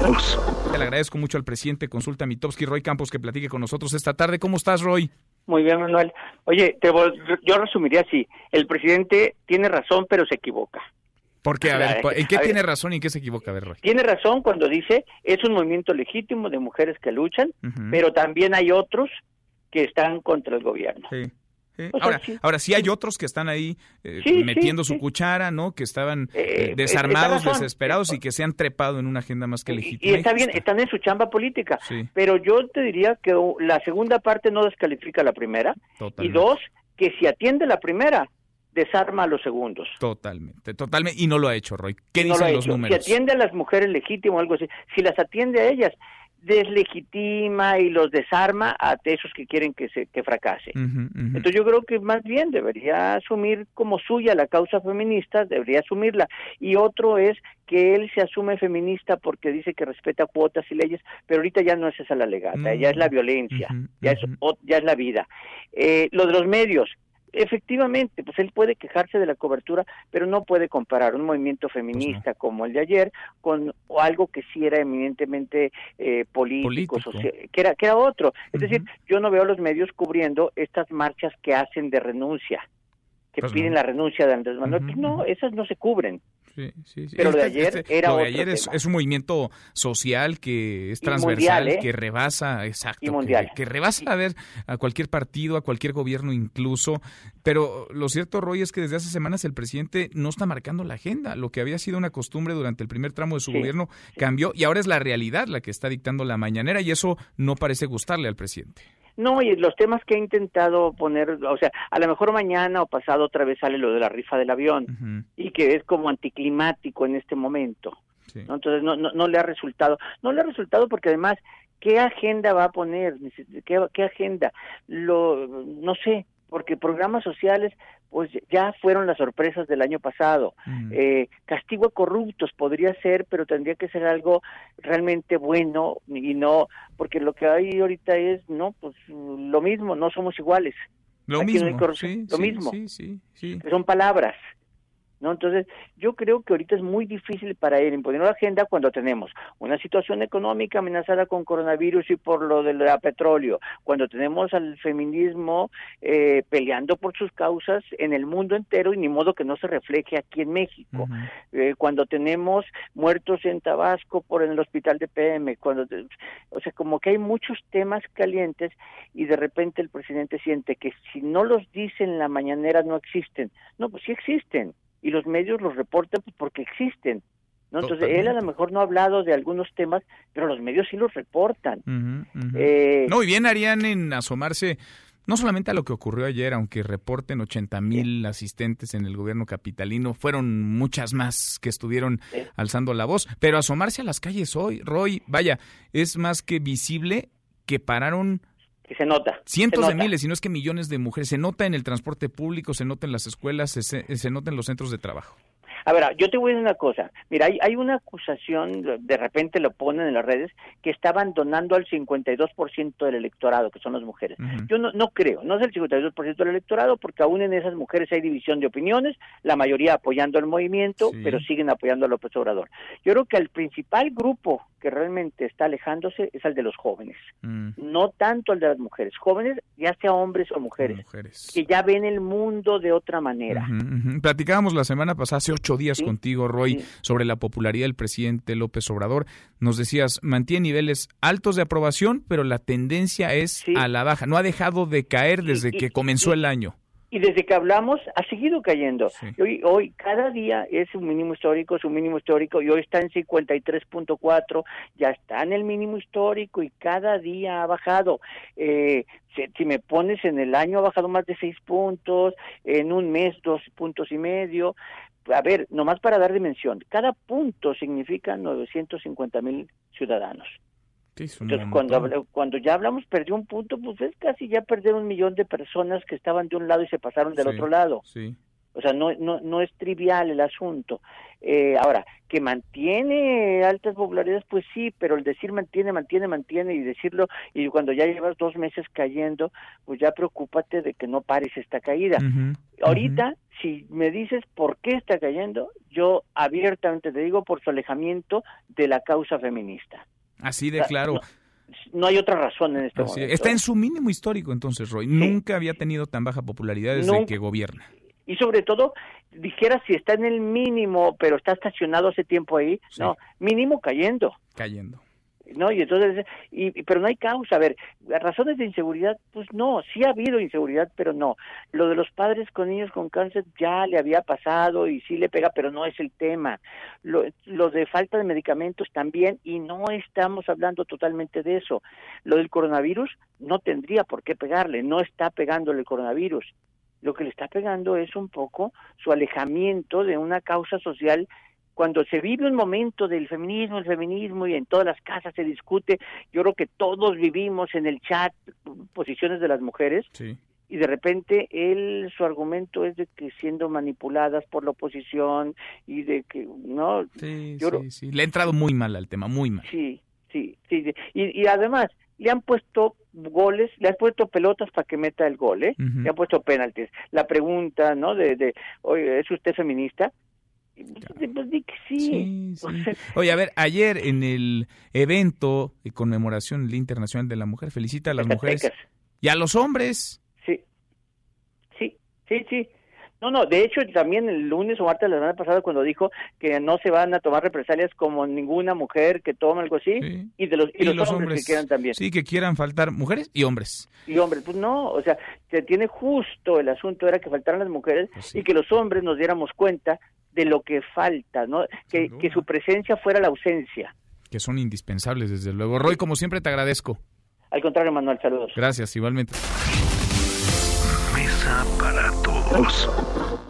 Campos. Le agradezco mucho al presidente Consulta Mitowski, Roy Campos, que platique con nosotros esta tarde. ¿Cómo estás, Roy? Muy bien, Manuel. Oye, te yo resumiría así. El presidente tiene razón, pero se equivoca. ¿Por qué? A ver, ¿en qué tiene razón y en qué se equivoca? A ver, Roy. Tiene razón cuando dice es un movimiento legítimo de mujeres que luchan, pero también hay otros que están contra el gobierno. Sí. Ahora, sí, ahora sí hay otros que están ahí eh, metiendo su cuchara, ¿no? Que estaban eh, eh, desarmados, desesperados y que se han trepado en una agenda más que legítima. Y, está bien, están en su chamba política. Pero yo te diría que la segunda parte no descalifica la primera. Y dos, que si atiende la primera, desarma a los segundos. Totalmente, totalmente. Y no lo ha hecho, Roy. ¿Qué dicen los números? Si atiende a las mujeres legítimas o algo así, si las atiende a ellas, deslegitima y los desarma a esos que quieren que se que fracase. Entonces yo creo que más bien debería asumir como suya la causa feminista, debería asumirla. Y otro es que él se asume feminista porque dice que respeta cuotas y leyes, pero ahorita ya no es esa la legata, ya es la violencia, ya es ya es la vida. Eh, lo de los medios, Efectivamente, pues él puede quejarse de la cobertura, pero no puede comparar un movimiento feminista como el de ayer con algo que sí era eminentemente eh, político, Social, que era que era otro. Es decir, yo no veo a los medios cubriendo estas marchas que hacen de renuncia, que pues piden la renuncia de Andrés Manuel. Pues no, esas no se cubren. Pero de ayer este, era ayer es, un movimiento social que es transversal, ¿eh? que rebasa, exacto, que, rebasa a ver a cualquier partido, a cualquier gobierno incluso. Pero lo cierto, Roy, es que desde hace semanas el presidente no está marcando la agenda. Lo que había sido una costumbre durante el primer tramo de su gobierno cambió y ahora es la realidad la que está dictando la mañanera y eso no parece gustarle al presidente. No, y los temas que he intentado poner, o sea, a lo mejor mañana o pasado otra vez sale lo de la rifa del avión y que es como anticlimático en este momento. Entonces no, no, no le ha resultado, no le ha resultado porque además, ¿qué agenda va a poner? ¿Qué, qué agenda? Lo, no sé, porque programas sociales pues ya fueron las sorpresas del año pasado. Mm. Eh, castigo a corruptos podría ser, pero tendría que ser algo realmente bueno y no, porque lo que hay ahorita es, no, pues lo mismo, no somos iguales. Lo mismo, sí, lo mismo. Sí, sí, sí. Son palabras. ¿No? Entonces, yo creo que ahorita es muy difícil para él imponer la agenda cuando tenemos una situación económica amenazada con coronavirus y por lo del petróleo, cuando tenemos al feminismo eh, peleando por sus causas en el mundo entero y ni modo que no se refleje aquí en México, eh, cuando tenemos muertos en Tabasco por en el hospital de PM, cuando, o sea, como que hay muchos temas calientes y de repente el presidente siente que si no los dice en la mañanera no existen. No, pues sí existen y los medios los reportan pues, porque existen. ¿no? Entonces, él a lo mejor no ha hablado de algunos temas, pero los medios sí los reportan. Eh, no, y bien harían en asomarse no solamente a lo que ocurrió ayer, aunque reporten 80 mil asistentes en el gobierno capitalino, fueron muchas más que estuvieron alzando la voz, pero asomarse a las calles hoy, Roy, vaya, es más que visible que pararon que se nota. Cientos de miles, si no es que millones de mujeres. Se nota en el transporte público, se nota en las escuelas, se, se nota en los centros de trabajo. A ver, yo te voy a decir una cosa. Mira, hay, hay una acusación, de repente lo ponen en las redes, que está abandonando al 52% del electorado, que son las mujeres. Yo no, no creo, no es el 52% del electorado, porque aún en esas mujeres hay división de opiniones, la mayoría apoyando el movimiento, pero siguen apoyando a López Obrador. Yo creo que el principal grupo que realmente está alejándose es el de los jóvenes, mm. no tanto el de las mujeres. Jóvenes, ya sea hombres o mujeres, que ya ven el mundo de otra manera. Platicábamos la semana pasada, hace ocho días contigo, Roy, sobre la popularidad del presidente López Obrador. Nos decías, mantiene niveles altos de aprobación, pero la tendencia es a la baja. No ha dejado de caer desde que comenzó el año y desde que hablamos ha seguido cayendo. Hoy, hoy cada día es un mínimo histórico, es un mínimo histórico y hoy está en 53.4, ya está en el mínimo histórico y cada día ha bajado. Eh, si, me pones en el año ha bajado más de 6 puntos, en un mes dos puntos y medio. A ver, nomás para dar dimensión, cada punto significa 950 mil ciudadanos. Entonces, cuando, cuando ya hablamos, perdió un punto, pues es casi ya perder un millón de personas que estaban de un lado y se pasaron del otro lado. Sí. O sea, no, no, no es trivial el asunto. Eh, ahora, que mantiene altas popularidades, pues sí, pero el decir mantiene, mantiene, mantiene y decirlo, y cuando ya llevas dos meses cayendo, pues ya preocúpate de que no pares esta caída. Ahorita, si me dices por qué está cayendo, yo abiertamente te digo por su alejamiento de la causa feminista. Así de claro no hay otra razón en este momento. Está en su mínimo histórico entonces, Roy. Nunca había tenido tan baja popularidad desde que gobierna. Y sobre todo, dijera si está en el mínimo, pero está estacionado hace tiempo ahí, no, mínimo cayendo. Cayendo. ¿No? Y entonces, y, pero no hay causa. A ver, razones de inseguridad, pues no, sí ha habido inseguridad, pero no. Lo de los padres con niños con cáncer ya le había pasado y sí le pega, pero no es el tema. Lo, lo de falta de medicamentos también, y no estamos hablando totalmente de eso. Lo del coronavirus no tendría por qué pegarle, no está pegándole el coronavirus. Lo que le está pegando es un poco su alejamiento de una causa social cuando se vive un momento del feminismo, el feminismo y en todas las casas se discute, yo creo que todos vivimos en el chat posiciones de las mujeres y de repente él su argumento es de que siendo manipuladas por la oposición y de que no sí, sí, sí. le ha entrado muy mal al tema, muy mal. Sí, sí, sí, Y, y además le han puesto goles, le han puesto pelotas para que meta el gol, ¿eh? Le han puesto penaltis. La pregunta, ¿no? De, de, oye, ¿es usted feminista? Pues di que sí. Oye, a ver, ayer en el evento de conmemoración del Internacional de la Mujer, felicita a las mujeres y a los hombres. Sí, sí, sí, sí. No, no, de hecho también el lunes o martes de la semana pasada cuando dijo que no se van a tomar represalias como ninguna mujer que tome algo así y de los y, los, hombres, que quieran también. Sí, que quieran faltar mujeres y hombres. Y hombres, pues no, o sea, se tiene justo el asunto era que faltaran las mujeres pues y que los hombres nos diéramos cuenta de lo que falta, ¿no? Que, que, su presencia fuera la ausencia. Que son indispensables, desde luego. Roy, como siempre, te agradezco. Al contrario, Manuel, saludos. Gracias, igualmente. Mesa para todos.